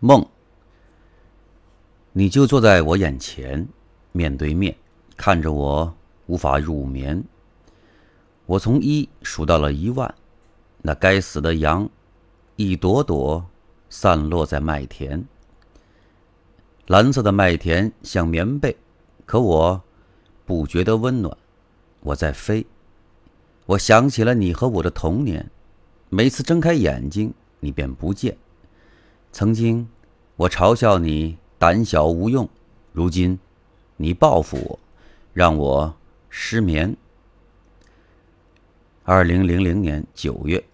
梦，你就坐在我眼前，面对面看着我，无法入眠。我从一数到了一万，那该死的羊，一朵朵散落在麦田。蓝色的麦田像棉被，可我不觉得温暖。我在飞，我想起了你和我的童年，每次睁开眼睛，你便不见。曾经，我嘲笑你胆小无用；如今，你报复我，让我失眠。二零零零年九月。